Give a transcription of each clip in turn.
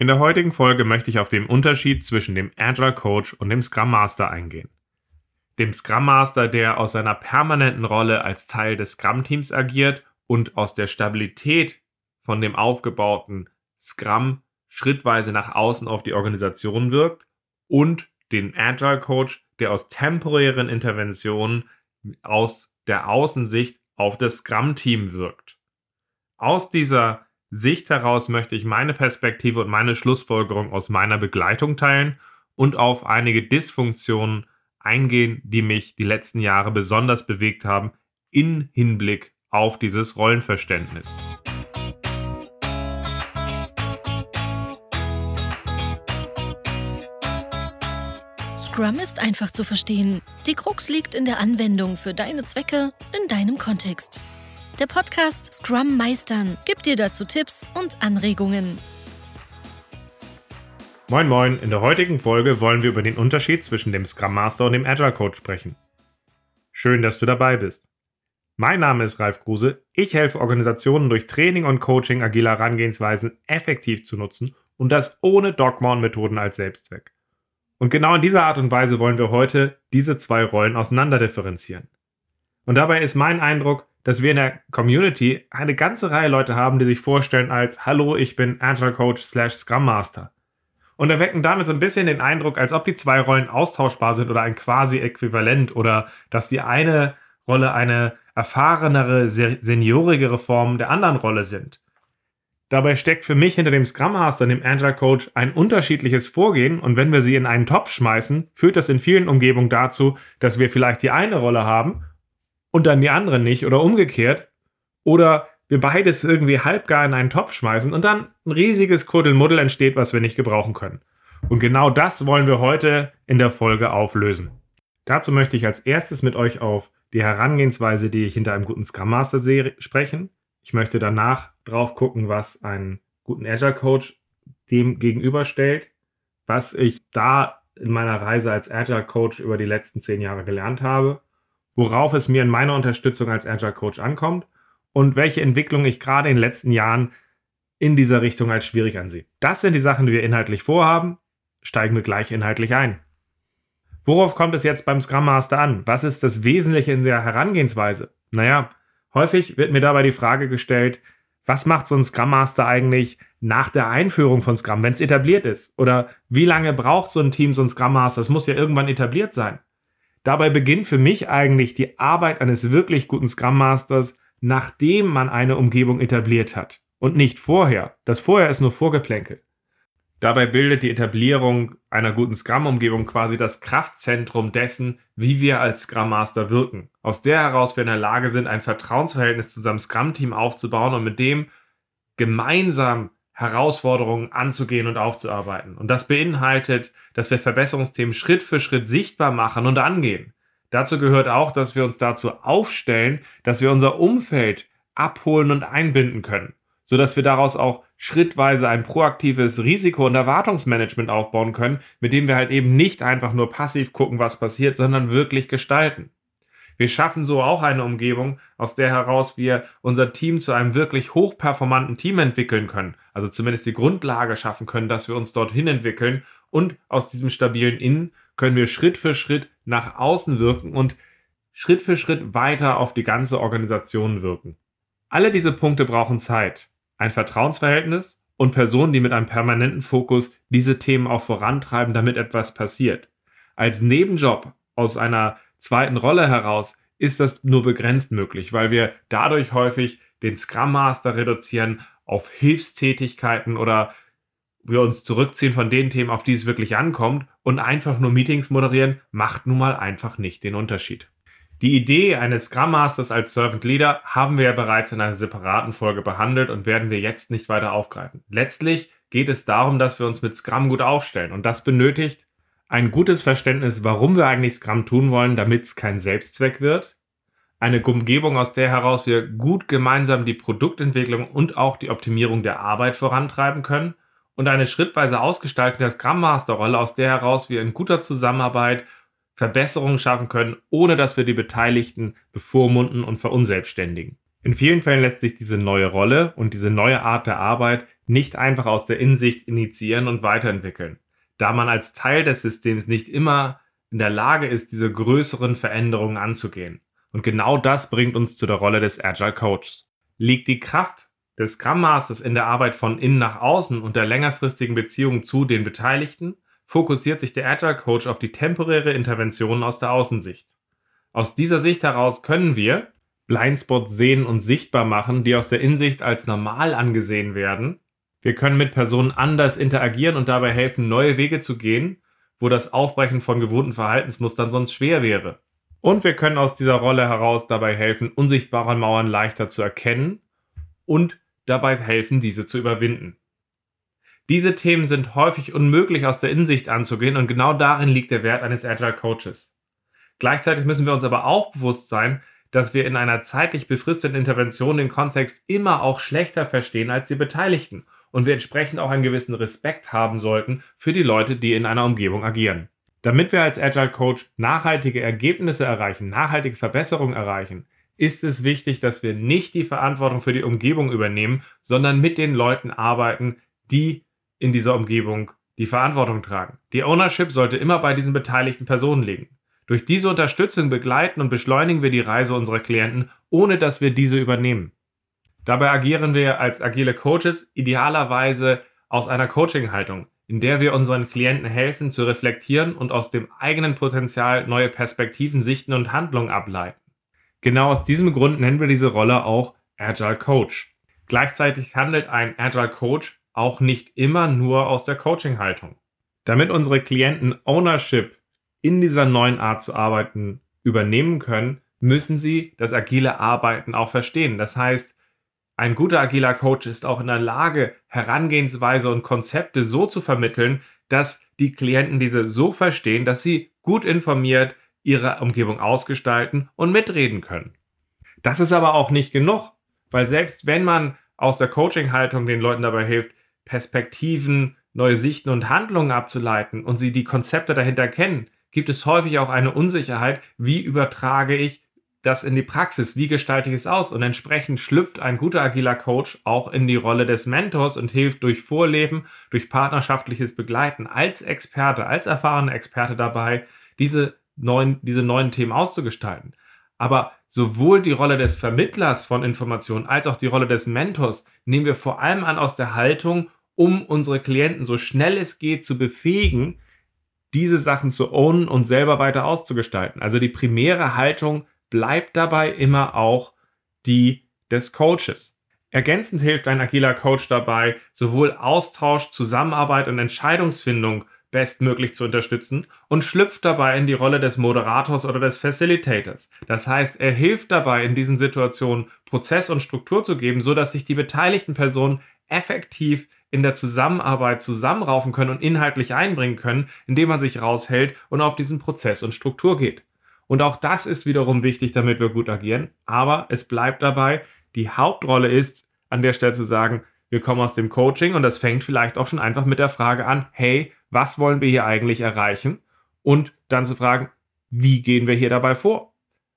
In der heutigen Folge möchte ich auf den Unterschied zwischen dem Agile Coach und dem Scrum Master eingehen. Dem Scrum Master, der aus seiner permanenten Rolle als Teil des Scrum-Teams agiert und aus der Stabilität von dem aufgebauten Scrum schrittweise nach außen auf die Organisation wirkt und den Agile Coach, der aus temporären Interventionen aus der Außensicht auf das Scrum-Team wirkt. Aus dieser Sicht heraus möchte ich meine Perspektive und meine Schlussfolgerung aus meiner Begleitung teilen und auf einige Dysfunktionen eingehen, die mich die letzten Jahre besonders bewegt haben in Hinblick auf dieses Rollenverständnis. Scrum ist einfach zu verstehen. Die Krux liegt in der Anwendung für deine Zwecke in deinem Kontext. Der Podcast Scrum Meistern gibt dir dazu Tipps und Anregungen. Moin Moin, in der heutigen Folge wollen wir über den Unterschied zwischen dem Scrum Master und dem Agile Coach sprechen. Schön, dass du dabei bist. Mein Name ist Ralf Kruse. Ich helfe Organisationen durch Training und Coaching agiler Herangehensweisen effektiv zu nutzen und das ohne Dogma und Methoden als Selbstzweck. Und genau in dieser Art und Weise wollen wir heute diese zwei Rollen auseinanderdifferenzieren. Und dabei ist mein Eindruck, dass wir in der Community eine ganze Reihe Leute haben, die sich vorstellen als Hallo, ich bin Agile Coach slash Scrum Master. Und erwecken damit so ein bisschen den Eindruck, als ob die zwei Rollen austauschbar sind oder ein quasi Äquivalent oder dass die eine Rolle eine erfahrenere, seniorigere Form der anderen Rolle sind. Dabei steckt für mich hinter dem Scrum Master und dem Agile Coach ein unterschiedliches Vorgehen und wenn wir sie in einen Topf schmeißen, führt das in vielen Umgebungen dazu, dass wir vielleicht die eine Rolle haben und dann die andere nicht oder umgekehrt. Oder wir beides irgendwie halbgar in einen Topf schmeißen und dann ein riesiges Kuddelmuddel entsteht, was wir nicht gebrauchen können. Und genau das wollen wir heute in der Folge auflösen. Dazu möchte ich als erstes mit euch auf die Herangehensweise, die ich hinter einem guten Scrum Master sehe, sprechen. Ich möchte danach drauf gucken, was einen guten Agile Coach dem gegenüberstellt, was ich da in meiner Reise als Agile Coach über die letzten zehn Jahre gelernt habe worauf es mir in meiner Unterstützung als Agile Coach ankommt und welche Entwicklung ich gerade in den letzten Jahren in dieser Richtung als schwierig ansehe. Das sind die Sachen, die wir inhaltlich vorhaben. Steigen wir gleich inhaltlich ein. Worauf kommt es jetzt beim Scrum Master an? Was ist das Wesentliche in der Herangehensweise? Naja, häufig wird mir dabei die Frage gestellt, was macht so ein Scrum Master eigentlich nach der Einführung von Scrum, wenn es etabliert ist? Oder wie lange braucht so ein Team so ein Scrum Master? Es muss ja irgendwann etabliert sein. Dabei beginnt für mich eigentlich die Arbeit eines wirklich guten Scrum Masters, nachdem man eine Umgebung etabliert hat und nicht vorher. Das vorher ist nur Vorgeplänkel. Dabei bildet die Etablierung einer guten Scrum-Umgebung quasi das Kraftzentrum dessen, wie wir als Scrum Master wirken. Aus der heraus wir in der Lage sind, ein Vertrauensverhältnis zu unserem Scrum-Team aufzubauen und mit dem gemeinsam Herausforderungen anzugehen und aufzuarbeiten. Und das beinhaltet, dass wir Verbesserungsthemen Schritt für Schritt sichtbar machen und angehen. Dazu gehört auch, dass wir uns dazu aufstellen, dass wir unser Umfeld abholen und einbinden können, sodass wir daraus auch schrittweise ein proaktives Risiko- und Erwartungsmanagement aufbauen können, mit dem wir halt eben nicht einfach nur passiv gucken, was passiert, sondern wirklich gestalten. Wir schaffen so auch eine Umgebung, aus der heraus wir unser Team zu einem wirklich hochperformanten Team entwickeln können. Also zumindest die Grundlage schaffen können, dass wir uns dorthin entwickeln. Und aus diesem stabilen Innen können wir Schritt für Schritt nach außen wirken und Schritt für Schritt weiter auf die ganze Organisation wirken. Alle diese Punkte brauchen Zeit, ein Vertrauensverhältnis und Personen, die mit einem permanenten Fokus diese Themen auch vorantreiben, damit etwas passiert. Als Nebenjob aus einer zweiten Rolle heraus ist das nur begrenzt möglich, weil wir dadurch häufig den Scrum Master reduzieren auf Hilfstätigkeiten oder wir uns zurückziehen von den Themen, auf die es wirklich ankommt und einfach nur Meetings moderieren, macht nun mal einfach nicht den Unterschied. Die Idee eines Scrum Masters als Servant Leader haben wir ja bereits in einer separaten Folge behandelt und werden wir jetzt nicht weiter aufgreifen. Letztlich geht es darum, dass wir uns mit Scrum gut aufstellen und das benötigt ein gutes Verständnis, warum wir eigentlich Scrum tun wollen, damit es kein Selbstzweck wird, eine Umgebung, aus der heraus wir gut gemeinsam die Produktentwicklung und auch die Optimierung der Arbeit vorantreiben können. Und eine schrittweise Ausgestaltung der Scrum Master Rolle, aus der heraus wir in guter Zusammenarbeit Verbesserungen schaffen können, ohne dass wir die Beteiligten bevormunden und verunselbstständigen. In vielen Fällen lässt sich diese neue Rolle und diese neue Art der Arbeit nicht einfach aus der Insicht initiieren und weiterentwickeln, da man als Teil des Systems nicht immer in der Lage ist, diese größeren Veränderungen anzugehen. Und genau das bringt uns zu der Rolle des Agile Coaches. Liegt die Kraft des Scrum Masters in der Arbeit von innen nach außen und der längerfristigen Beziehung zu den Beteiligten, fokussiert sich der Agile Coach auf die temporäre Intervention aus der Außensicht. Aus dieser Sicht heraus können wir Blindspots sehen und sichtbar machen, die aus der Insicht als normal angesehen werden. Wir können mit Personen anders interagieren und dabei helfen, neue Wege zu gehen, wo das Aufbrechen von gewohnten Verhaltensmustern sonst schwer wäre. Und wir können aus dieser Rolle heraus dabei helfen, unsichtbare Mauern leichter zu erkennen und dabei helfen, diese zu überwinden. Diese Themen sind häufig unmöglich aus der Insicht anzugehen und genau darin liegt der Wert eines Agile Coaches. Gleichzeitig müssen wir uns aber auch bewusst sein, dass wir in einer zeitlich befristeten Intervention den Kontext immer auch schlechter verstehen als die Beteiligten und wir entsprechend auch einen gewissen Respekt haben sollten für die Leute, die in einer Umgebung agieren. Damit wir als Agile Coach nachhaltige Ergebnisse erreichen, nachhaltige Verbesserungen erreichen, ist es wichtig, dass wir nicht die Verantwortung für die Umgebung übernehmen, sondern mit den Leuten arbeiten, die in dieser Umgebung die Verantwortung tragen. Die Ownership sollte immer bei diesen beteiligten Personen liegen. Durch diese Unterstützung begleiten und beschleunigen wir die Reise unserer Klienten, ohne dass wir diese übernehmen. Dabei agieren wir als agile Coaches idealerweise aus einer Coaching-Haltung, in der wir unseren Klienten helfen zu reflektieren und aus dem eigenen Potenzial neue Perspektiven, Sichten und Handlungen ableiten. Genau aus diesem Grund nennen wir diese Rolle auch Agile Coach. Gleichzeitig handelt ein Agile Coach auch nicht immer nur aus der Coaching-Haltung. Damit unsere Klienten Ownership in dieser neuen Art zu arbeiten übernehmen können, müssen sie das agile Arbeiten auch verstehen. Das heißt, ein guter agiler Coach ist auch in der Lage, Herangehensweise und Konzepte so zu vermitteln, dass die Klienten diese so verstehen, dass sie gut informiert, ihre Umgebung ausgestalten und mitreden können. Das ist aber auch nicht genug, weil selbst wenn man aus der Coaching-Haltung den Leuten dabei hilft, Perspektiven, neue Sichten und Handlungen abzuleiten und sie die Konzepte dahinter kennen, gibt es häufig auch eine Unsicherheit, wie übertrage ich das in die Praxis, wie gestalte ich es aus? Und entsprechend schlüpft ein guter agiler Coach auch in die Rolle des Mentors und hilft durch Vorleben, durch partnerschaftliches Begleiten als Experte, als erfahrener Experte dabei, diese neuen, diese neuen Themen auszugestalten. Aber sowohl die Rolle des Vermittlers von Informationen als auch die Rolle des Mentors nehmen wir vor allem an aus der Haltung, um unsere Klienten so schnell es geht zu befähigen, diese Sachen zu ownen und selber weiter auszugestalten. Also die primäre Haltung bleibt dabei immer auch die des Coaches. Ergänzend hilft ein agiler Coach dabei, sowohl Austausch, Zusammenarbeit und Entscheidungsfindung bestmöglich zu unterstützen und schlüpft dabei in die Rolle des Moderators oder des Facilitators. Das heißt, er hilft dabei, in diesen Situationen Prozess und Struktur zu geben, so dass sich die beteiligten Personen effektiv in der Zusammenarbeit zusammenraufen können und inhaltlich einbringen können, indem man sich raushält und auf diesen Prozess und Struktur geht. Und auch das ist wiederum wichtig, damit wir gut agieren. Aber es bleibt dabei, die Hauptrolle ist, an der Stelle zu sagen, wir kommen aus dem Coaching und das fängt vielleicht auch schon einfach mit der Frage an, hey, was wollen wir hier eigentlich erreichen? Und dann zu fragen, wie gehen wir hier dabei vor?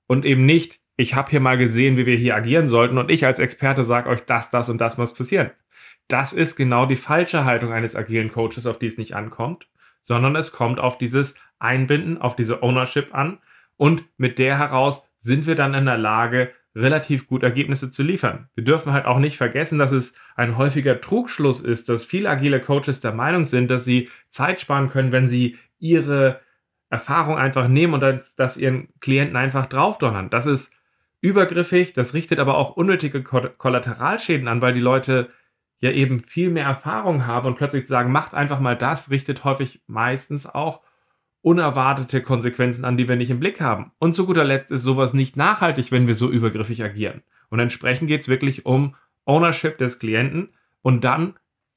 Und eben nicht, ich habe hier mal gesehen, wie wir hier agieren sollten und ich als Experte sage euch, das, das und das muss passieren. Das ist genau die falsche Haltung eines agilen Coaches, auf die es nicht ankommt, sondern es kommt auf dieses Einbinden, auf diese Ownership an und mit der heraus sind wir dann in der Lage, relativ gut Ergebnisse zu liefern. Wir dürfen halt auch nicht vergessen, dass es ein häufiger Trugschluss ist, dass viele agile Coaches der Meinung sind, dass sie Zeit sparen können, wenn sie ihre Erfahrung einfach nehmen und das, das ihren Klienten einfach draufdonnern. Das ist übergriffig, das richtet aber auch unnötige Kollateralschäden an, weil die Leute ja eben viel mehr Erfahrung haben und plötzlich sagen, macht einfach mal das, richtet häufig meistens auch unerwartete Konsequenzen an, die wir nicht im Blick haben. Und zu guter Letzt ist sowas nicht nachhaltig, wenn wir so übergriffig agieren. Und entsprechend geht es wirklich um Ownership des Klienten und dann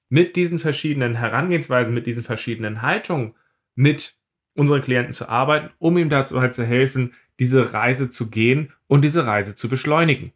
mit diesen verschiedenen Herangehensweisen, mit diesen verschiedenen Haltungen mit unseren Klienten zu arbeiten, um ihm dazu halt zu helfen, diese Reise zu gehen und diese Reise zu beschleunigen.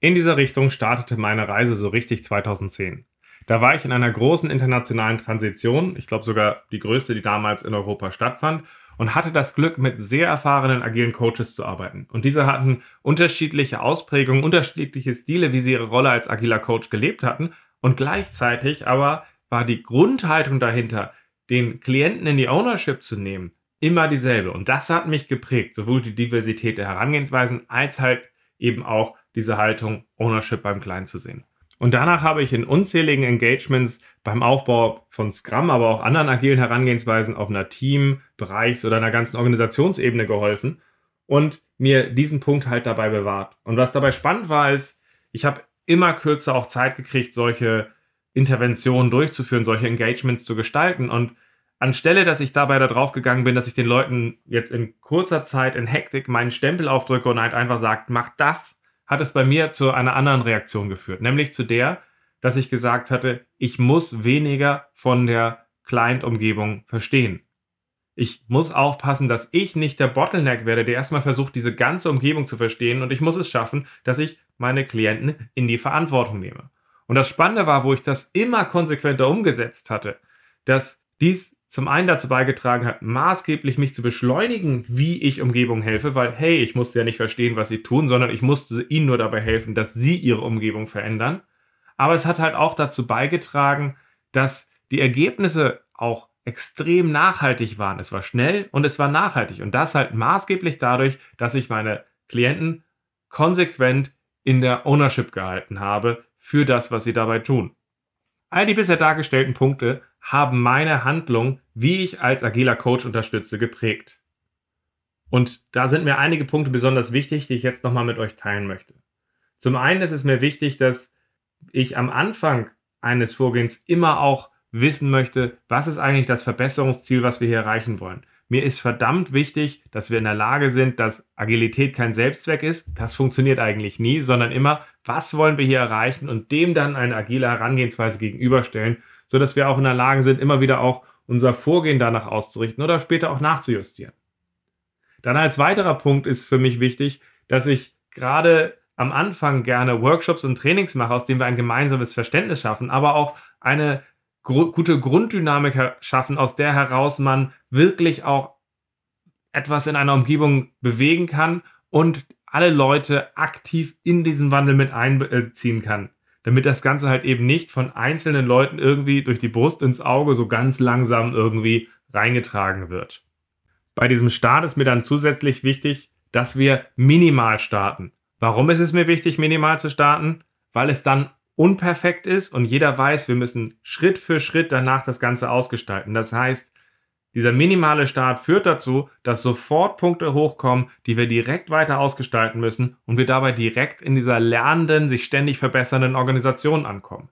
In dieser Richtung startete meine Reise so richtig 2010. Da war ich in einer großen internationalen Transition, ich glaube sogar die größte, die damals in Europa stattfand. und hatte das Glück, mit sehr erfahrenen agilen Coaches zu arbeiten. Und diese hatten unterschiedliche Ausprägungen, unterschiedliche Stile, wie sie ihre Rolle als agiler Coach gelebt hatten. Und gleichzeitig aber war die Grundhaltung dahinter, den Klienten in die Ownership zu nehmen, immer dieselbe. Und das hat mich geprägt, sowohl die Diversität der Herangehensweisen als halt eben auch diese Haltung, Ownership beim Kleinen zu sehen. Und danach habe ich in unzähligen Engagements beim Aufbau von Scrum, aber auch anderen agilen Herangehensweisen auf einer Team-, Bereichs- oder einer ganzen Organisationsebene geholfen und mir diesen Punkt halt dabei bewahrt. Und was dabei spannend war, ist, ich habe immer kürzer auch Zeit gekriegt, solche Interventionen durchzuführen, solche Engagements zu gestalten. Und anstelle, dass ich dabei darauf gegangen bin, dass ich den Leuten jetzt in kurzer Zeit in Hektik meinen Stempel aufdrücke und halt einfach sagt, mach das, hat es bei mir zu einer anderen Reaktion geführt, nämlich zu der, dass ich gesagt hatte, ich muss weniger von der Client-Umgebung verstehen. Ich muss aufpassen, dass ich nicht der Bottleneck werde, der erstmal versucht, diese ganze Umgebung zu verstehen und ich muss es schaffen, dass ich meine Klienten in die Verantwortung nehme. Und das Spannende war, wo ich das immer konsequenter umgesetzt hatte, dass dies zum einen dazu beigetragen hat, maßgeblich mich zu beschleunigen, wie ich Umgebung helfe, weil, hey, ich musste ja nicht verstehen, was sie tun, sondern ich musste ihnen nur dabei helfen, dass sie ihre Umgebung verändern. Aber es hat halt auch dazu beigetragen, dass die Ergebnisse auch extrem nachhaltig waren. Es war schnell und es war nachhaltig. Und das halt maßgeblich dadurch, dass ich meine Klienten konsequent in der Ownership gehalten habe für das, was sie dabei tun. All die bisher dargestellten Punkte haben meine Handlung, wie ich als agiler Coach unterstütze, geprägt. Und da sind mir einige Punkte besonders wichtig, die ich jetzt nochmal mit euch teilen möchte. Zum einen ist es mir wichtig, dass ich am Anfang eines Vorgehens immer auch wissen möchte, was ist eigentlich das Verbesserungsziel, was wir hier erreichen wollen. Mir ist verdammt wichtig, dass wir in der Lage sind, dass Agilität kein Selbstzweck ist. Das funktioniert eigentlich nie, sondern immer, was wollen wir hier erreichen und dem dann eine agile Herangehensweise gegenüberstellen sodass wir auch in der Lage sind, immer wieder auch unser Vorgehen danach auszurichten oder später auch nachzujustieren. Dann als weiterer Punkt ist für mich wichtig, dass ich gerade am Anfang gerne Workshops und Trainings mache, aus denen wir ein gemeinsames Verständnis schaffen, aber auch eine gr gute Grunddynamik schaffen, aus der heraus man wirklich auch etwas in einer Umgebung bewegen kann und alle Leute aktiv in diesen Wandel mit einbeziehen kann damit das Ganze halt eben nicht von einzelnen Leuten irgendwie durch die Brust ins Auge so ganz langsam irgendwie reingetragen wird. Bei diesem Start ist mir dann zusätzlich wichtig, dass wir minimal starten. Warum ist es mir wichtig, minimal zu starten? Weil es dann unperfekt ist und jeder weiß, wir müssen Schritt für Schritt danach das Ganze ausgestalten. Das heißt, dieser minimale Start führt dazu, dass sofort Punkte hochkommen, die wir direkt weiter ausgestalten müssen und wir dabei direkt in dieser lernenden, sich ständig verbessernden Organisation ankommen.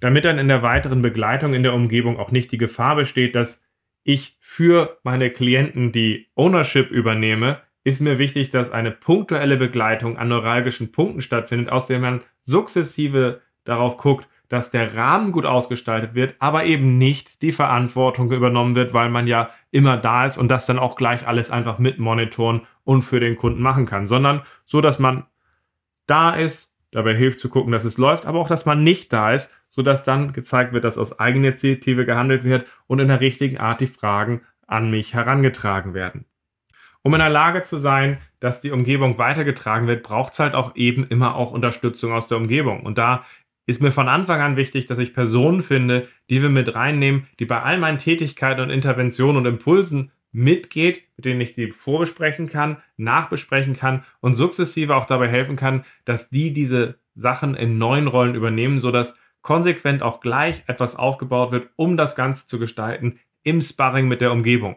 Damit dann in der weiteren Begleitung in der Umgebung auch nicht die Gefahr besteht, dass ich für meine Klienten die Ownership übernehme, ist mir wichtig, dass eine punktuelle Begleitung an neuralgischen Punkten stattfindet, aus der man sukzessive darauf guckt, dass der Rahmen gut ausgestaltet wird, aber eben nicht die Verantwortung übernommen wird, weil man ja immer da ist und das dann auch gleich alles einfach mit monitoren und für den Kunden machen kann, sondern so, dass man da ist, dabei hilft zu gucken, dass es läuft, aber auch, dass man nicht da ist, sodass dann gezeigt wird, dass aus Eigeninitiative gehandelt wird und in der richtigen Art die Fragen an mich herangetragen werden. Um in der Lage zu sein, dass die Umgebung weitergetragen wird, braucht es halt auch eben immer auch Unterstützung aus der Umgebung. Und da ist mir von Anfang an wichtig, dass ich Personen finde, die wir mit reinnehmen, die bei all meinen Tätigkeiten und Interventionen und Impulsen mitgeht, mit denen ich die vorbesprechen kann, nachbesprechen kann und sukzessive auch dabei helfen kann, dass die diese Sachen in neuen Rollen übernehmen, sodass konsequent auch gleich etwas aufgebaut wird, um das Ganze zu gestalten im Sparring mit der Umgebung.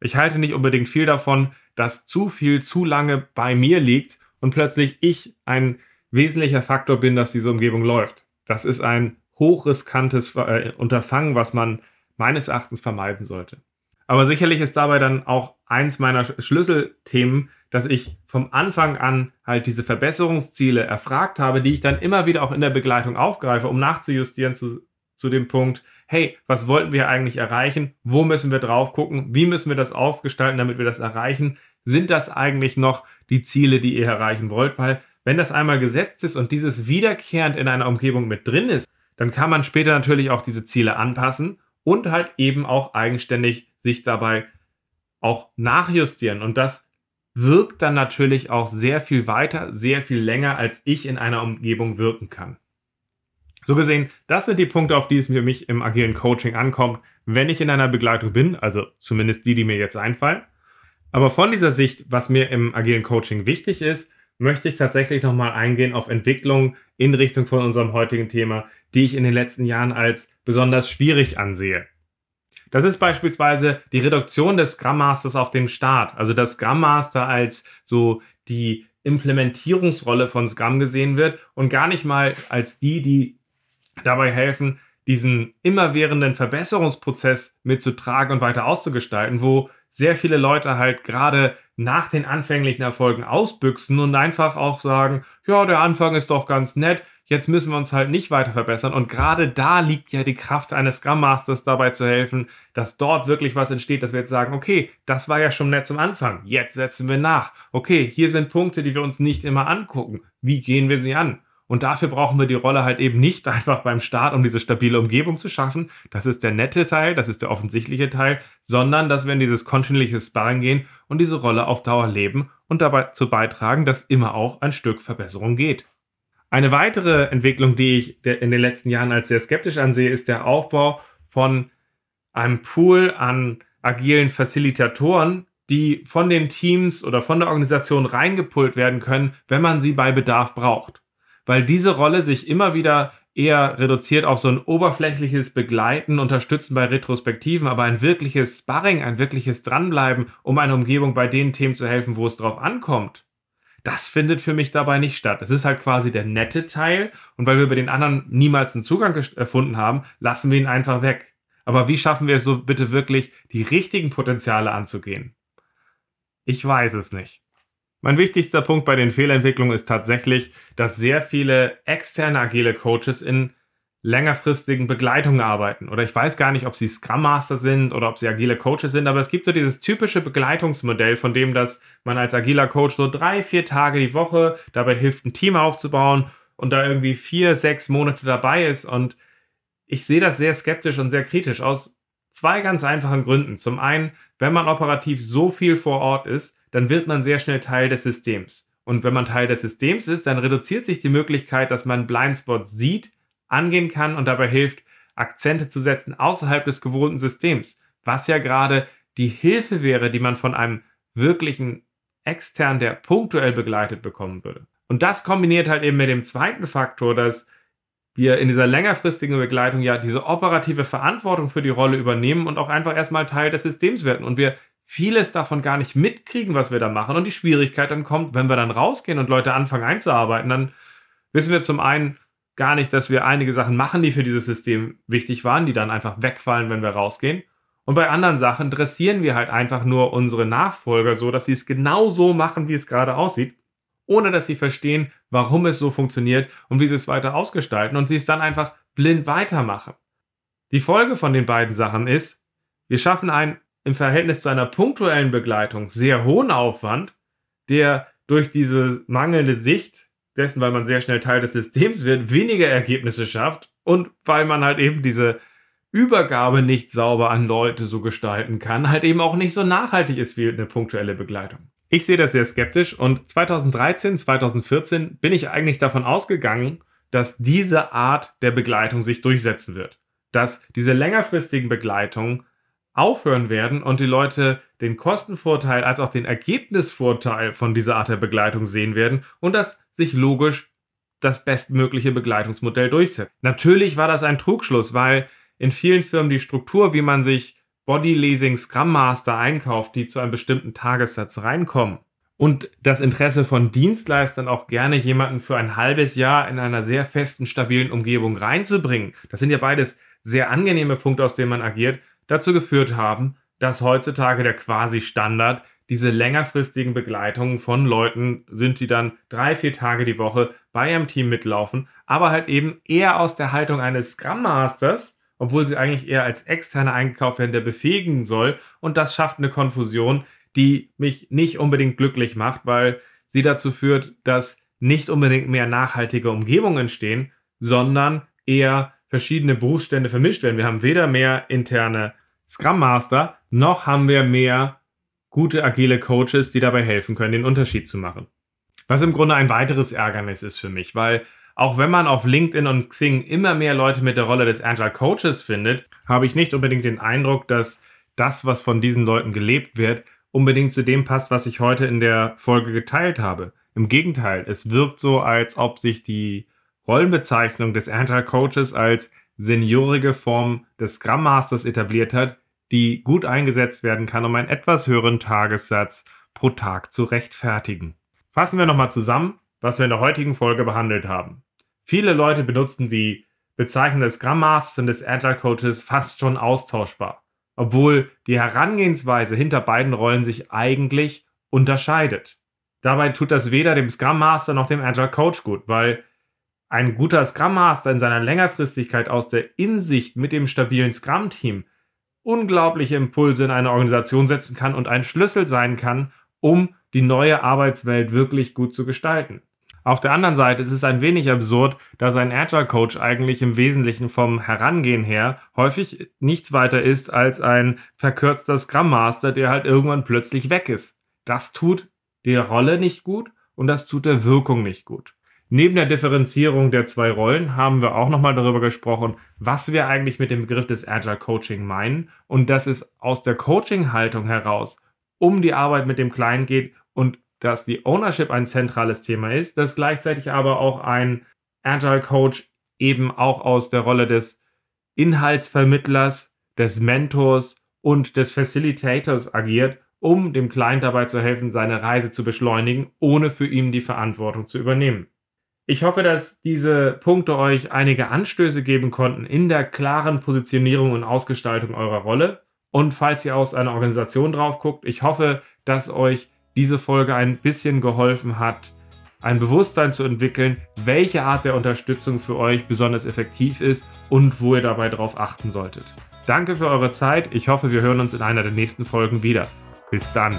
Ich halte nicht unbedingt viel davon, dass zu viel zu lange bei mir liegt und plötzlich ich ein wesentlicher Faktor bin, dass diese Umgebung läuft. Das ist ein hochriskantes äh, Unterfangen, was man meines Erachtens vermeiden sollte. Aber sicherlich ist dabei dann auch eins meiner Schlüsselthemen, dass ich vom Anfang an halt diese Verbesserungsziele erfragt habe, die ich dann immer wieder auch in der Begleitung aufgreife, um nachzujustieren zu, zu dem Punkt, hey, was wollten wir eigentlich erreichen? Wo müssen wir drauf gucken? Wie müssen wir das ausgestalten, damit wir das erreichen? Sind das eigentlich noch die Ziele, die ihr erreichen wollt? Weil wenn das einmal gesetzt ist und dieses wiederkehrend in einer Umgebung mit drin ist, dann kann man später natürlich auch diese Ziele anpassen und halt eben auch eigenständig sich dabei auch nachjustieren. Und das wirkt dann natürlich auch sehr viel weiter, sehr viel länger, als ich in einer Umgebung wirken kann. So gesehen, das sind die Punkte, auf die es für mich im agilen Coaching ankommt, wenn ich in einer Begleitung bin, also zumindest die, die mir jetzt einfallen. Aber von dieser Sicht, was mir im agilen Coaching wichtig ist, möchte ich tatsächlich nochmal eingehen auf Entwicklung in Richtung von unserem heutigen Thema, die ich in den letzten Jahren als besonders schwierig ansehe. Das ist beispielsweise die Reduktion des Scrum Masters auf den Start. Also dass Scrum Master als so die Implementierungsrolle von Scrum gesehen wird und gar nicht mal als die, die dabei helfen, diesen immerwährenden Verbesserungsprozess mitzutragen und weiter auszugestalten, wo sehr viele Leute halt gerade nach den anfänglichen Erfolgen ausbüchsen und einfach auch sagen, ja, der Anfang ist doch ganz nett, jetzt müssen wir uns halt nicht weiter verbessern. Und gerade da liegt ja die Kraft eines Scrum Masters dabei zu helfen, dass dort wirklich was entsteht, dass wir jetzt sagen, okay, das war ja schon nett zum Anfang, jetzt setzen wir nach. Okay, hier sind Punkte, die wir uns nicht immer angucken. Wie gehen wir sie an? Und dafür brauchen wir die Rolle halt eben nicht einfach beim Start, um diese stabile Umgebung zu schaffen. Das ist der nette Teil, das ist der offensichtliche Teil, sondern dass wir in dieses kontinuierliche Sparring gehen und diese Rolle auf Dauer leben und dabei zu beitragen, dass immer auch ein Stück Verbesserung geht. Eine weitere Entwicklung, die ich in den letzten Jahren als sehr skeptisch ansehe, ist der Aufbau von einem Pool an agilen Facilitatoren, die von den Teams oder von der Organisation reingepult werden können, wenn man sie bei Bedarf braucht. Weil diese Rolle sich immer wieder eher reduziert auf so ein oberflächliches Begleiten, Unterstützen bei Retrospektiven, aber ein wirkliches Sparring, ein wirkliches Dranbleiben, um einer Umgebung bei den Themen zu helfen, wo es drauf ankommt, das findet für mich dabei nicht statt. Es ist halt quasi der nette Teil und weil wir bei den anderen niemals einen Zugang erfunden haben, lassen wir ihn einfach weg. Aber wie schaffen wir es so bitte wirklich, die richtigen Potenziale anzugehen? Ich weiß es nicht. Mein wichtigster Punkt bei den Fehlentwicklungen ist tatsächlich, dass sehr viele externe agile Coaches in längerfristigen Begleitungen arbeiten. Oder ich weiß gar nicht, ob sie Scrum Master sind oder ob sie agile Coaches sind, aber es gibt so dieses typische Begleitungsmodell, von dem, dass man als agiler Coach so drei, vier Tage die Woche dabei hilft, ein Team aufzubauen und da irgendwie vier, sechs Monate dabei ist. Und ich sehe das sehr skeptisch und sehr kritisch aus zwei ganz einfachen Gründen. Zum einen, wenn man operativ so viel vor Ort ist, dann wird man sehr schnell Teil des Systems. Und wenn man Teil des Systems ist, dann reduziert sich die Möglichkeit, dass man Blindspots sieht angehen kann und dabei hilft, Akzente zu setzen außerhalb des gewohnten Systems, was ja gerade die Hilfe wäre, die man von einem wirklichen extern, der punktuell begleitet bekommen würde. Und das kombiniert halt eben mit dem zweiten Faktor, dass wir in dieser längerfristigen Begleitung ja diese operative Verantwortung für die Rolle übernehmen und auch einfach erstmal Teil des Systems werden und wir vieles davon gar nicht mitkriegen, was wir da machen und die Schwierigkeit dann kommt, wenn wir dann rausgehen und Leute anfangen einzuarbeiten, dann wissen wir zum einen, gar nicht, dass wir einige Sachen machen, die für dieses System wichtig waren, die dann einfach wegfallen, wenn wir rausgehen. Und bei anderen Sachen dressieren wir halt einfach nur unsere Nachfolger so, dass sie es genau so machen, wie es gerade aussieht, ohne dass sie verstehen, warum es so funktioniert und wie sie es weiter ausgestalten und sie es dann einfach blind weitermachen. Die Folge von den beiden Sachen ist, wir schaffen einen im Verhältnis zu einer punktuellen Begleitung sehr hohen Aufwand, der durch diese mangelnde Sicht dessen, weil man sehr schnell Teil des Systems wird, weniger Ergebnisse schafft und weil man halt eben diese Übergabe nicht sauber an Leute so gestalten kann, halt eben auch nicht so nachhaltig ist wie eine punktuelle Begleitung. Ich sehe das sehr skeptisch und 2013, 2014 bin ich eigentlich davon ausgegangen, dass diese Art der Begleitung sich durchsetzen wird. Dass diese längerfristigen Begleitungen aufhören werden und die Leute den Kostenvorteil als auch den Ergebnisvorteil von dieser Art der Begleitung sehen werden und dass sich logisch das bestmögliche Begleitungsmodell durchsetzt. Natürlich war das ein Trugschluss, weil in vielen Firmen die Struktur, wie man sich Body Leasing Scrum Master einkauft, die zu einem bestimmten Tagessatz reinkommen und das Interesse von Dienstleistern auch gerne jemanden für ein halbes Jahr in einer sehr festen, stabilen Umgebung reinzubringen. Das sind ja beides sehr angenehme Punkte, aus denen man agiert, dazu geführt haben, dass heutzutage der quasi Standard diese längerfristigen Begleitungen von Leuten sind, die dann drei, vier Tage die Woche bei ihrem Team mitlaufen, aber halt eben eher aus der Haltung eines Scrum Masters, obwohl sie eigentlich eher als externe eingekauft werden, der befähigen soll. Und das schafft eine Konfusion, die mich nicht unbedingt glücklich macht, weil sie dazu führt, dass nicht unbedingt mehr nachhaltige Umgebungen entstehen, sondern eher verschiedene Berufsstände vermischt werden. Wir haben weder mehr interne Scrum Master, noch haben wir mehr gute agile Coaches, die dabei helfen können, den Unterschied zu machen. Was im Grunde ein weiteres Ärgernis ist für mich, weil auch wenn man auf LinkedIn und Xing immer mehr Leute mit der Rolle des Agile Coaches findet, habe ich nicht unbedingt den Eindruck, dass das, was von diesen Leuten gelebt wird, unbedingt zu dem passt, was ich heute in der Folge geteilt habe. Im Gegenteil, es wirkt so, als ob sich die Rollenbezeichnung des Agile Coaches als seniorige Form des Scrum Masters etabliert hat, die gut eingesetzt werden kann, um einen etwas höheren Tagessatz pro Tag zu rechtfertigen. Fassen wir nochmal zusammen, was wir in der heutigen Folge behandelt haben. Viele Leute benutzen die Bezeichnung des Scrum Masters und des Agile Coaches fast schon austauschbar, obwohl die Herangehensweise hinter beiden Rollen sich eigentlich unterscheidet. Dabei tut das weder dem Scrum Master noch dem Agile Coach gut, weil ein guter Scrum Master in seiner Längerfristigkeit aus der Insicht mit dem stabilen Scrum Team unglaubliche Impulse in eine Organisation setzen kann und ein Schlüssel sein kann, um die neue Arbeitswelt wirklich gut zu gestalten. Auf der anderen Seite ist es ein wenig absurd, da sein Agile Coach eigentlich im Wesentlichen vom Herangehen her häufig nichts weiter ist als ein verkürzter Scrum Master, der halt irgendwann plötzlich weg ist. Das tut der Rolle nicht gut und das tut der Wirkung nicht gut. Neben der Differenzierung der zwei Rollen haben wir auch nochmal darüber gesprochen, was wir eigentlich mit dem Begriff des Agile Coaching meinen und dass es aus der Coaching-Haltung heraus um die Arbeit mit dem Client geht und dass die Ownership ein zentrales Thema ist, dass gleichzeitig aber auch ein Agile Coach eben auch aus der Rolle des Inhaltsvermittlers, des Mentors und des Facilitators agiert, um dem Client dabei zu helfen, seine Reise zu beschleunigen, ohne für ihn die Verantwortung zu übernehmen. Ich hoffe, dass diese Punkte euch einige Anstöße geben konnten in der klaren Positionierung und Ausgestaltung eurer Rolle. Und falls ihr aus einer Organisation drauf guckt, ich hoffe, dass euch diese Folge ein bisschen geholfen hat, ein Bewusstsein zu entwickeln, welche Art der Unterstützung für euch besonders effektiv ist und wo ihr dabei darauf achten solltet. Danke für eure Zeit. Ich hoffe, wir hören uns in einer der nächsten Folgen wieder. Bis dann.